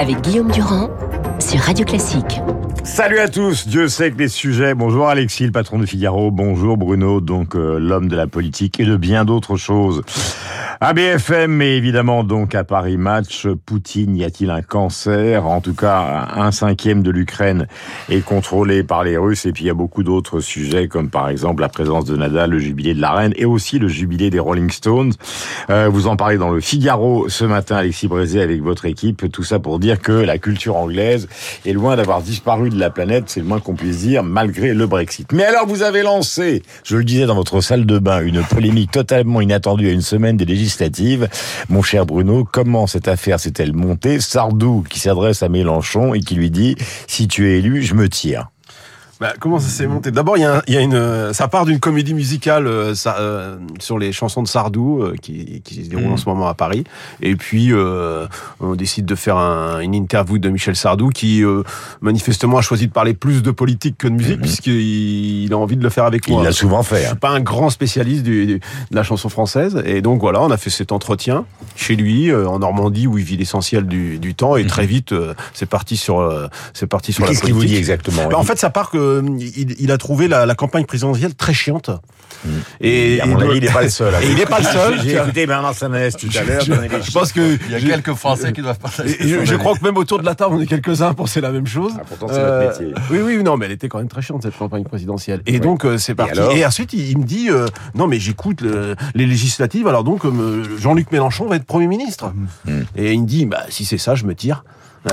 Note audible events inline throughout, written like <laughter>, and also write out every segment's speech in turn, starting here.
avec Guillaume Durand sur Radio Classique. Salut à tous, Dieu sait que les sujets. Bonjour Alexis, le patron de Figaro. Bonjour Bruno, donc euh, l'homme de la politique et de bien d'autres choses. À BFM, mais évidemment donc à Paris Match, Poutine, y a-t-il un cancer? En tout cas, un cinquième de l'Ukraine est contrôlé par les Russes. Et puis il y a beaucoup d'autres sujets, comme par exemple la présence de Nadal, le jubilé de la reine, et aussi le jubilé des Rolling Stones. Euh, vous en parlez dans le Figaro ce matin, Alexis Brézé, avec votre équipe. Tout ça pour dire que la culture anglaise est loin d'avoir disparu de la planète, c'est le moins qu'on puisse dire, malgré le Brexit. Mais alors vous avez lancé, je le disais dans votre salle de bain, une polémique totalement inattendue à une semaine des législatives mon cher Bruno, comment cette affaire s'est-elle montée? Sardou qui s'adresse à Mélenchon et qui lui dit « Si tu es élu, je me tire ». Bah, comment ça s'est monté? D'abord, il y, a, y a une, ça part d'une comédie musicale euh, ça, euh, sur les chansons de Sardou euh, qui, qui, se déroule en ce moment à Paris. Et puis, euh, on décide de faire un, une interview de Michel Sardou qui, manifestement, a choisi de parler plus de politique que de musique mmh. puisqu'il a envie de le faire avec moi. Il l'a souvent fait. Hein. Je suis pas un grand spécialiste du, du, de la chanson française. Et donc, voilà, on a fait cet entretien chez lui, en Normandie, où il vit l'essentiel du, du, temps. Et mmh. très vite, c'est parti sur, c'est parti sur la politique. Qu'est-ce qu'il vous dit exactement bah, En fait, ça part que il, il, a trouvé la, la, campagne présidentielle très chiante. Mmh. Et, à mon avis, il n'est pas le seul. <laughs> Et il n'est pas le seul. J'ai écouté Bernard Sanès tout à l'heure. Je, je pense que il y a quelques Français qui doivent partager. Je, je, crois que même autour de la table, on est quelques-uns à penser la même chose. Ah, pourtant, c'est euh, notre métier. Oui, oui, non, mais elle était quand même très chiante cette campagne présidentielle. Et oui. donc euh, c'est parti. Et, et, ensuite, il, il me dit euh, non, mais j'écoute le, les législatives. Alors donc, euh, Jean-Luc Mélenchon va être premier ministre. Mmh. Et il me dit bah si c'est ça, je me tire.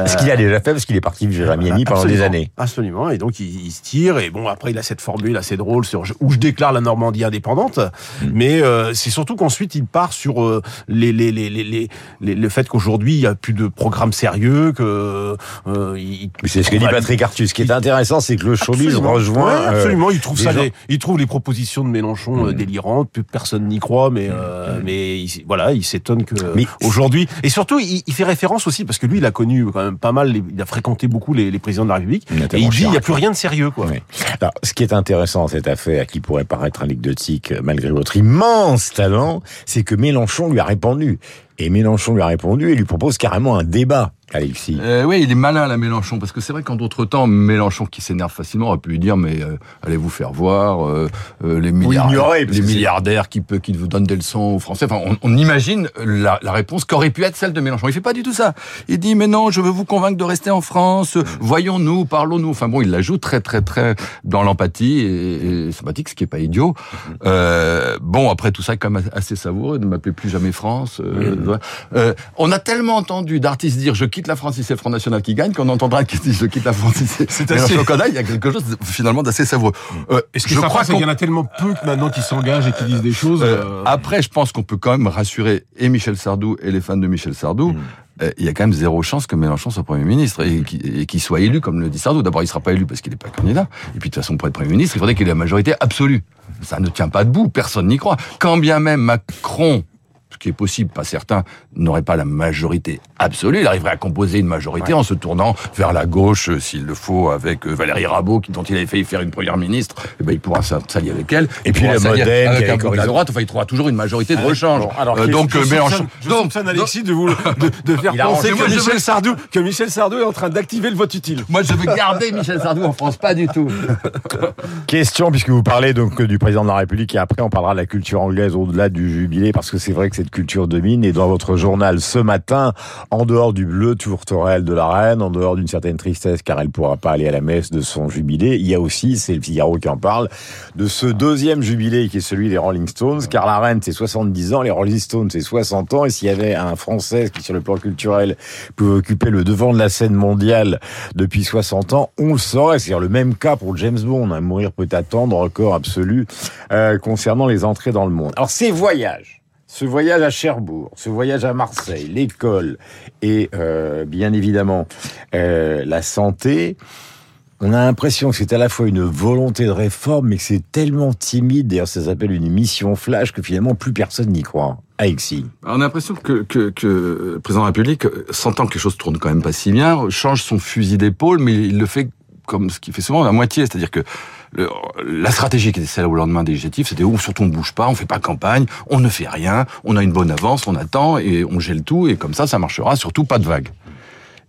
Ce qu'il a déjà fait parce qu'il est parti vivre à Miami pendant des années? Absolument. Et donc il, il, se tire. Et bon, après il a cette formule assez drôle sur où je déclare la Normandie indépendante. Mmh. Mais euh, c'est surtout qu'ensuite il part sur euh, les, les, les, les, les, le fait qu'aujourd'hui il y a plus de programme sérieux. Que euh, il, c'est ce que dit Patrick Artus. Ce qui est intéressant, c'est que le showbiz rejoint. Ouais, absolument. Il trouve ça. Gens... Les, il trouve les propositions de Mélenchon mmh. délirantes. Plus personne n'y croit. Mais mmh. mais il, voilà, il s'étonne que mais... aujourd'hui. Et surtout, il, il fait référence aussi parce que lui, il a connu quand même pas mal, il a fréquenté beaucoup les, les présidents de la République, et il dit il n'y a plus rien de sérieux. Quoi. Oui. Alors, ce qui est intéressant dans cette affaire, qui pourrait paraître anecdotique malgré votre immense talent, c'est que Mélenchon lui a répondu. Et Mélenchon lui a répondu et lui propose carrément un débat. Alexis. Euh, oui, il est malin, la Mélenchon, parce que c'est vrai qu'en d'autres temps, Mélenchon, qui s'énerve facilement, aurait pu lui dire, mais euh, allez vous faire voir, euh, les, milliardaires, les milliardaires qui, peut, qui vous donnent des leçons aux Français. Enfin, on, on imagine la, la réponse qu'aurait pu être celle de Mélenchon. Il fait pas du tout ça. Il dit, mais non, je veux vous convaincre de rester en France, voyons-nous, parlons-nous. Enfin bon, il la joue très, très, très dans l'empathie et, et, sympathique, ce qui est pas idiot. Euh, bon, après tout ça, quand même assez savoureux, ne m'appelez plus jamais France. Mmh. on a tellement entendu d'artistes dire, je quitte la France si c'est le Front National qui gagne, qu'on entendra qui dit je quitte la France si c'est assez... il y a quelque chose finalement d'assez savoureux. Euh, Et ce que je crois qu'il y en a tellement peu que maintenant qui s'engagent et qui disent des choses. Euh... Euh... Après, je pense qu'on peut quand même rassurer et Michel Sardou et les fans de Michel Sardou. Mmh il y a quand même zéro chance que Mélenchon soit Premier ministre et qu'il qu soit élu, comme le dit Sardou. D'abord, il ne sera pas élu parce qu'il n'est pas candidat. Et puis, de toute façon, pour être Premier ministre, il faudrait qu'il ait la majorité absolue. Ça ne tient pas debout, personne n'y croit. Quand bien même Macron ce qui est possible, pas certain, n'aurait pas la majorité absolue. Il arriverait à composer une majorité ouais. en se tournant vers la gauche, euh, s'il le faut, avec euh, Valérie Rabault, dont il avait failli faire une première ministre. Eh ben, il pourra s'allier avec elle. Et puis le modèle avec un de droite. Enfin, il trouvera toujours une majorité de rechange. Bon, alors, euh, donc, je Mélenchon. Je donc, Alexis de vous de, de faire penser que Michel. Sardou, que Michel Sardou est en train d'activer le vote utile. Moi, je veux garder Michel Sardou en France, pas du tout. <laughs> Question, puisque vous parlez donc du président de la République, et après on parlera de la culture anglaise au-delà du jubilé, parce que c'est vrai que cette culture domine et dans votre journal ce matin, en dehors du bleu tourterelle de la reine, en dehors d'une certaine tristesse car elle pourra pas aller à la messe de son jubilé, il y a aussi, c'est le Figaro qui en parle, de ce deuxième jubilé qui est celui des Rolling Stones, car la reine c'est 70 ans, les Rolling Stones c'est 60 ans, et s'il y avait un Français qui sur le plan culturel pouvait occuper le devant de la scène mondiale depuis 60 ans, on le saurait, c'est le même cas pour James Bond, hein, mourir peut attendre, record absolu euh, concernant les entrées dans le monde. Alors ces voyages, ce voyage à Cherbourg, ce voyage à Marseille, l'école et euh, bien évidemment euh, la santé, on a l'impression que c'est à la fois une volonté de réforme, mais que c'est tellement timide, d'ailleurs ça s'appelle une mission flash, que finalement plus personne n'y croit. Alexis. On a l'impression que, que, que, le président de la République, sentant que les choses tournent quand même pas si bien, change son fusil d'épaule, mais il le fait comme ce qu'il fait souvent, à moitié. C'est-à-dire que la stratégie qui était celle au lendemain des législatives, c'était où surtout on bouge pas, on fait pas campagne, on ne fait rien, on a une bonne avance, on attend et on gèle tout et comme ça, ça marchera. Surtout pas de vague.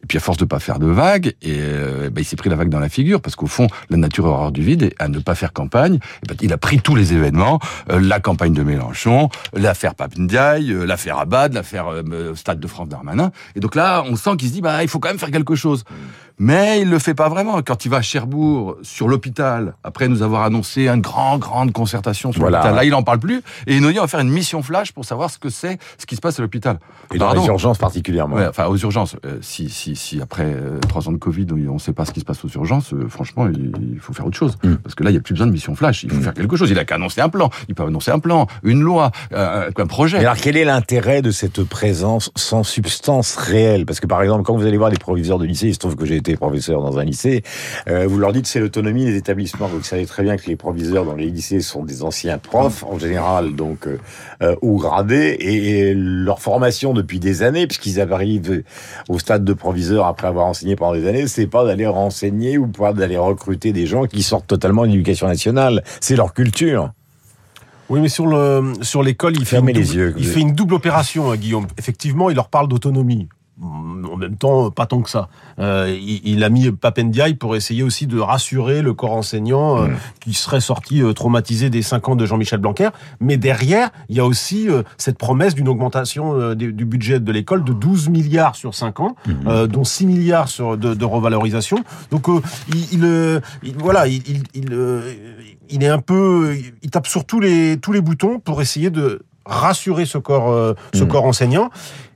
puis à force de pas faire de vagues, et euh, bah, il s'est pris la vague dans la figure parce qu'au fond, la nature horreur du vide et à ne pas faire campagne, et bah, il a pris tous les événements, euh, la campagne de Mélenchon, l'affaire Papendiaï, euh, l'affaire Abad, l'affaire Stade de France Darmanin, et donc là, on sent qu'il se dit bah il faut quand même faire quelque chose. Mais il le fait pas vraiment. Quand il va à Cherbourg, sur l'hôpital, après nous avoir annoncé une grande, grande concertation sur l'hôpital, là, il en parle plus. Et il nous dit, on va faire une mission flash pour savoir ce que c'est, ce qui se passe à l'hôpital. Et dans les urgences particulièrement. enfin, aux urgences. Euh, si, si, si après euh, trois ans de Covid, on ne sait pas ce qui se passe aux urgences, euh, franchement, il, faut faire autre chose. Mm. Parce que là, il n'y a plus besoin de mission flash. Il faut mm. faire quelque chose. Il a qu'à annoncer un plan. Il peut annoncer un plan, une loi, un projet. alors, quel est l'intérêt de cette présence sans substance réelle? Parce que, par exemple, quand vous allez voir des proviseurs de lycée, il se trouve que j'ai été professeur dans un lycée, euh, vous leur dites c'est l'autonomie des établissements. Vous savez très bien que les proviseurs dans les lycées sont des anciens profs, en général, donc euh, euh haut gradés, et, leur formation depuis des années, puisqu'ils arrivent au stade de proviseur après avoir enseigné pendant des années, c'est pas d'aller renseigner ou pas d'aller recruter des gens qui sortent totalement de l'éducation nationale. C'est leur culture. Oui, mais sur le sur l'école, il fait les yeux. Il fait une double opération, hein, Guillaume. Effectivement, il leur parle d'autonomie en même temps, pas tant que ça. Euh, il, a mis Papendiaï pour essayer aussi de rassurer le corps enseignant euh, mm. qui serait sorti euh, traumatisé des cinq ans de Jean-Michel Blanquer. Mais derrière, il y a aussi cette promesse d'une augmentation du budget de l'école de 12 milliards sur 5 ans, mm-hmm. dont 6 milliards sur, de, revalorisation. Donc, il, voilà, il, il, est un peu, il tape sur tous les tous les boutons pour essayer de rassurer ce corps, ce mm. corps enseignant.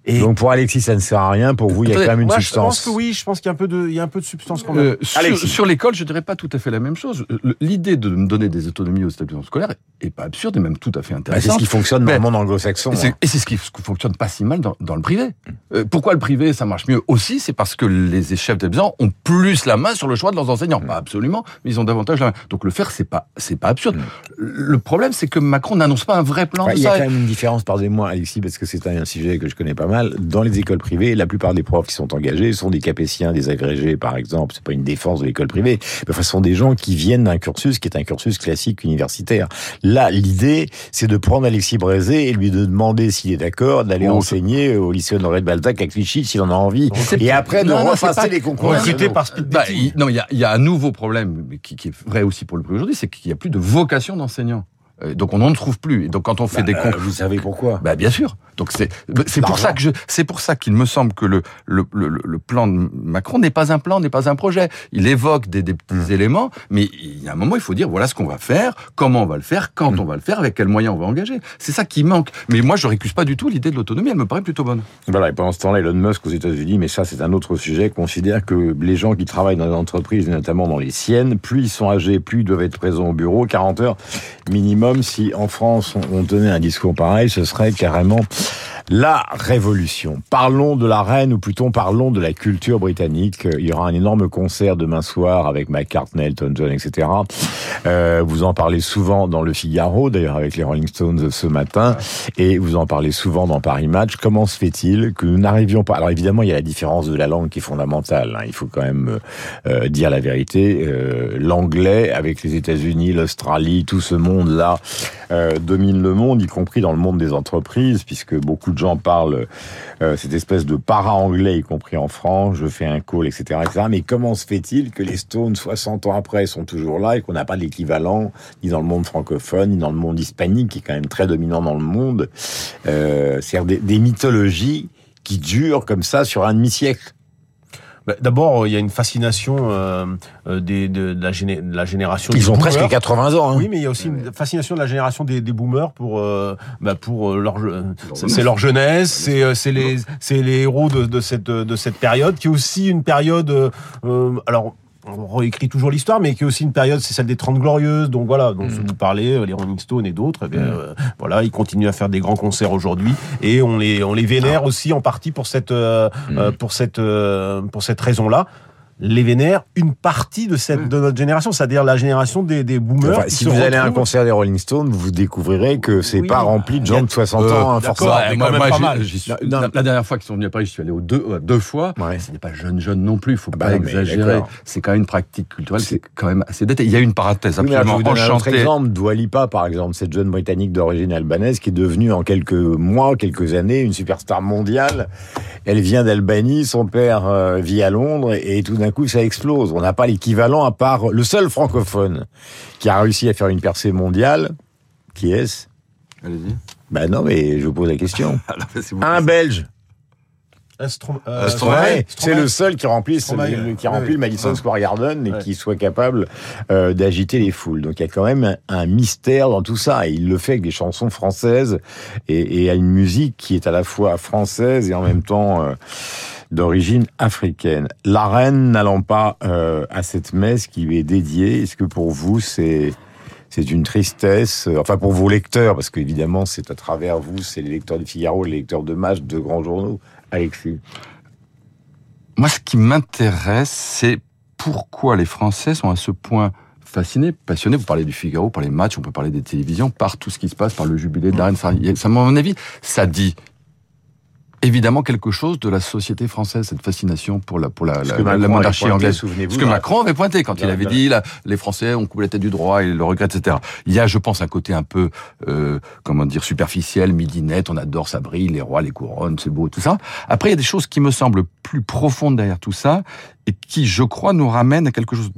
Donc pour Alexis, ça ne sert à rien. Pour vous, il y a quand même une substance. Je pense que oui. Je pense qu'il y a un peu de, il y a un peu de substance quand même. Euh, sur, sur l'école, je dirais pas tout à fait la même chose. L'idée de me donner des autonomies aux établissements scolaires est pas absurde et même tout à fait intéressante. c'est ce qui fonctionne dans le monde anglo-saxon. Hein. Et c'est ce qui fonctionne pas si mal dans, dans le privé. Euh, pourquoi le privé ça marche mieux aussi C'est parce que les chefs d'établissements ont plus la main sur le choix de leurs enseignants. Pas absolument, mais ils ont davantage la main. Donc le faire, c'est pas, c'est pas absurde. Le problème, c'est que Macron n'annonce pas un vrai plan. Il y a quand même une différence, pardonnez-moi, Alexis, parce que c'est un sujet que je connais pas mal. Dans les écoles privée, la plupart des profs qui sont engagés sont des capétiens, des agrégés, par exemple. C'est pas une défense de l'école privée. Mais ce sont des gens qui viennent d'un cursus qui est un cursus classique universitaire. Là, l'idée, c'est de prendre Alexis Brézé et lui de demander s'il est d'accord d'aller oh, enseigner au lycée Honoré de Balzac à Clichy s'il en a envie. Et après, de repasser les concours. par bah, non, il y a, un nouveau problème qui, qui est vrai aussi pour le privé aujourd'hui, c'est qu'il n'y a plus de vocation d'enseignant. Euh, donc on n'en trouve plus. Et donc quand on fait des bah, concours, vous savez pourquoi Bah bien sûr. Donc c'est c'est pour ça que je c'est pour ça qu'il me semble que le le, le, le plan de Macron n'est pas un plan, n'est pas un projet. Il évoque des, des petits mmh. éléments, mais il y a un moment il faut dire voilà ce qu'on va faire, comment on va le faire, quand mmh. on va le faire, avec quels moyens on va engager. C'est ça qui manque. Mais moi je récuse pas du tout l'idée de l'autonomie. Elle me paraît plutôt bonne. Voilà. Et pendant ce temps-là, Elon Musk aux États-Unis, mais ça c'est un autre sujet, considère que les gens qui travaillent dans les entreprises, notamment dans les siennes, plus ils sont âgés, plus ils doivent être présents au bureau, 40 heures minimum. Si en France on tenait un discours pareil, ce serait carrément la révolution. Parlons de la reine, ou plutôt parlons de la culture britannique. Il y aura un énorme concert demain soir avec McCartney, Elton John, etc. Euh, vous en parlez souvent dans le Figaro, d'ailleurs avec les Rolling Stones ce matin, et vous en parlez souvent dans Paris Match. Comment se fait-il que nous n'arrivions pas? Alors évidemment, il y a la différence de la langue qui est fondamentale. Hein. Il faut quand même euh, dire la vérité. Euh, L'anglais, avec les États-Unis, l'Australie, tout ce monde-là euh, domine le monde, y compris dans le monde des entreprises, puisque beaucoup de gens parlent euh, cette espèce de para-anglais, y compris en France, je fais un call, etc., etc. Mais comment se fait-il que les Stones, 60 ans après, sont toujours là et qu'on n'a pas l'équivalent ni dans le monde francophone, ni dans le monde hispanique, qui est quand même très dominant dans le monde euh, C'est-à-dire des mythologies qui durent comme ça sur un demi-siècle? Bah, d'abord, il y a une fascination euh, euh des, de, la, la, génération. Ils ont presque 80 ans. Hein. Oui, mais il y a aussi une fascination de la génération des, des boomers pour, euh, bah, pour euh, leur, c'est leur jeunesse, c'est c'est les c'est les héros de, de cette de cette période, qui est aussi une période. alors on réécrit toujours l'histoire, mais qui est aussi une période, c'est celle des 30 glorieuses, donc voilà, dont mm. vous parlez, euh, les Rolling Stones et d'autres, eh mm. euh, voilà, ils continuent à faire des grands concerts aujourd'hui, et on les, on les vénère ah. aussi en partie pour cette, euh, mm. pour cette, pour cette raison-là. Les vénère une partie de cette de notre génération, c'est-à-dire la génération des, des boomers. si vous allez à un concert des Rolling Stones, vous découvrirez que c'est pas rempli de gens de 60 ans, hein, forcément. la, dernière fois qu'ils sont venus à Paris, je suis allé aux deux, euh, deux fois. Ce n'est pas jeune jeune non plus, il faut ah pas bah exagérer. C'est quand même une pratique culturelle, c'est quand même assez détaillé. Il y a une parenthèse absolument oui, je vous un autre exemple, Dwalipa par exemple, cette jeune britannique d'origine albanaise qui est devenue en quelques mois, quelques années une superstar mondiale. Elle vient d'Albanie, son père euh, vit à Londres et tout d'un coup ça explose. On n'a pas l'équivalent à part le seul francophone qui a réussi à faire une percée mondiale. Qui est-ce? Allez-y. Ben non, mais je vous pose la question. <laughs> un Belge. Euh, c'est le seul qui remplit, qui remplit le Madison Square Garden et qui soit capable euh, d'agiter les foules. Donc il y a quand même un, mystère dans tout ça. Et il le fait avec des chansons françaises et, et à une musique qui est à la fois française et en même temps euh, d'origine africaine. La reine n'allant pas à cette messe qui lui est dédiée, est-ce que pour vous c'est c'est une tristesse, enfin pour vos lecteurs, parce qu'évidemment c'est à travers vous, c'est les lecteurs de Figaro, les lecteurs de Match, de grands journaux, Alexis Moi, ce qui m'intéresse, c'est pourquoi les Français sont à ce point fascinés, passionnés. Vous parlez du Figaro, par les matchs, on peut parler des télévisions, par tout ce qui se passe, par le jubilé de la reine. Ça, à mon avis, ça dit évidemment quelque chose de la société française, cette fascination pour la, pour la, la, monarchie anglaise. Ce que Macron avait pointé quand il avait dit là, les Français ont coupé la tête du droit et le regrettent, etc. Il y a, je pense, un côté un peu, euh, comment dire, superficiel, midinette, on adore, ça brille, les rois, les couronnes, c'est beau, tout ça. Après, il y a des choses qui me semblent plus profondes derrière tout ça et qui, je crois, nous ramènent à quelque chose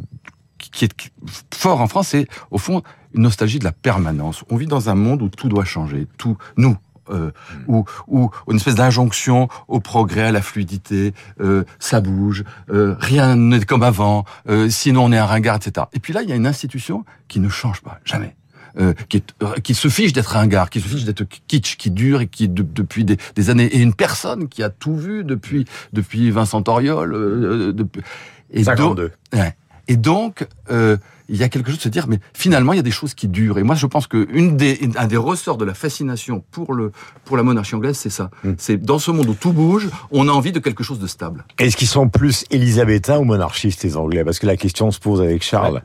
qui est fort en France, c'est au fond une nostalgie de la permanence. On vit dans un monde où tout doit changer. Tout, nous, euh, ou, ou une espèce d'injonction au progrès, à la fluidité, euh, ça bouge, euh, rien n'est comme avant, euh, sinon on est un ringard, etc. Et puis là, il y a une institution qui ne change pas, jamais. Euh, qui, est, euh, qui se fiche d'être ringard, qui se fiche d'être kitsch, qui dure et qui depuis des, des, années, et une personne qui a tout vu depuis depuis Vincent Auriol. depuis, et 52. ouais. Et donc, euh, il y a quelque chose de se dire, mais finalement, il y a des choses qui durent. Et moi, je pense que une des, un des ressorts de la fascination pour, le, pour la monarchie anglaise, c'est ça. Mm. C'est dans ce monde où tout bouge, on a envie de quelque chose de stable. Est-ce qu'ils sont plus élisabétains ou monarchistes, les Anglais? Parce que la question se pose avec Charles.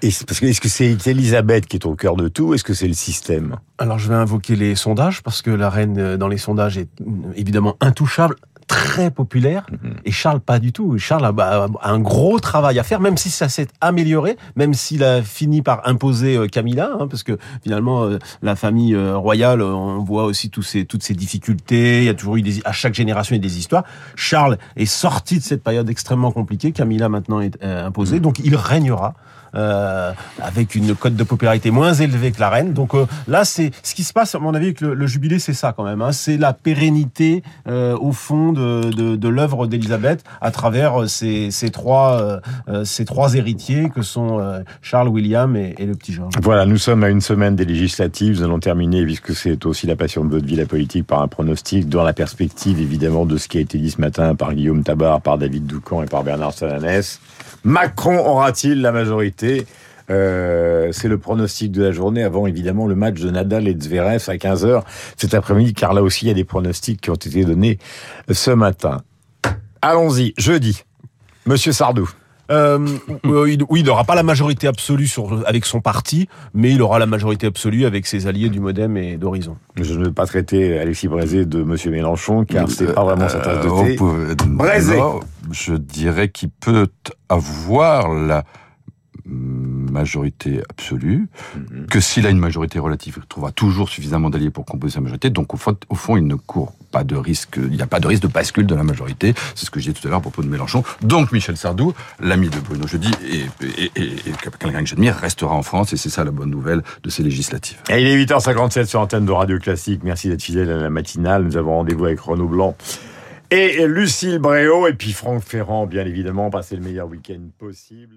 Est-ce que est-ce que c'est Elisabeth qui est au cœur de tout Est-ce que c'est le système? Alors je vais invoquer les sondages parce que la reine euh, dans les sondages est évidemment intouchable très populaire mhm. et Charles pas du tout. Charles a, un gros travail à faire, même si ça s'est amélioré, même s'il a fini par imposer euh, Camilla, hein, parce que finalement euh, la famille euh, royale, on voit aussi tous ces, toutes ces difficultés. Il y a toujours eu des, à chaque génération il y a des histoires. Charles est sorti de cette période extrêmement compliquée. Camilla maintenant est imposée, mhm. donc il régnera. Euh, avec une cote de popularité moins élevée que la reine. Donc euh, là, c'est ce qui se passe, à mon avis, avec le, jubilé, c'est ça quand même. Hein. C'est la pérennité euh, au fond de, l'œuvre d'Élisabeth à travers ces, trois, héritiers que sont Charles, William et, le petit George. Voilà, nous sommes à une semaine des législatives. Nous allons terminer, puisque c'est aussi la passion de votre vie, la politique, par un pronostic dans la perspective, évidemment, de ce qui a été dit ce matin par Guillaume Tabar, par David Doucan et par Bernard Sananès. Macron aura-t-il la majorité euh, c'est le pronostic de la journée avant évidemment le match de Nadal et Zverev à 15h cet après-midi car là aussi il y a des pronostics qui ont été donnés ce matin. Allons-y, jeudi. Monsieur Sardou. Euh, oui, il n'aura pas la majorité absolue sur, avec son parti, mais il aura la majorité absolue avec ses alliés du MoDem et d'Horizon. Je ne veux pas traiter Alexis Brézé de Monsieur Mélenchon, car c'est pas vraiment sa tasse de euh, thé. Brézé Je dirais qu'il peut avoir la majorité absolue, mhm. que s'il a une majorité relative, il trouvera toujours suffisamment d'alliés pour composer sa majorité. Donc au fond, au fond, il ne court pas de risque, il n'y a pas de risque de bascule de la majorité. C'est ce que je disais tout à l'heure à propos de Mélenchon. Donc Michel Sardou, l'ami de Bruno Jeudi et, et, et, et quelqu'un que j'admire, restera en France et c'est ça la bonne nouvelle de ces législatives. Et il est 8h57 sur antenne de Radio Classique. Merci d'être fidèle à la matinale. Nous avons rendez-vous avec Renaud Blanc et Lucille Bréau et puis Franck Ferrand, bien évidemment. Passez le meilleur week-end possible.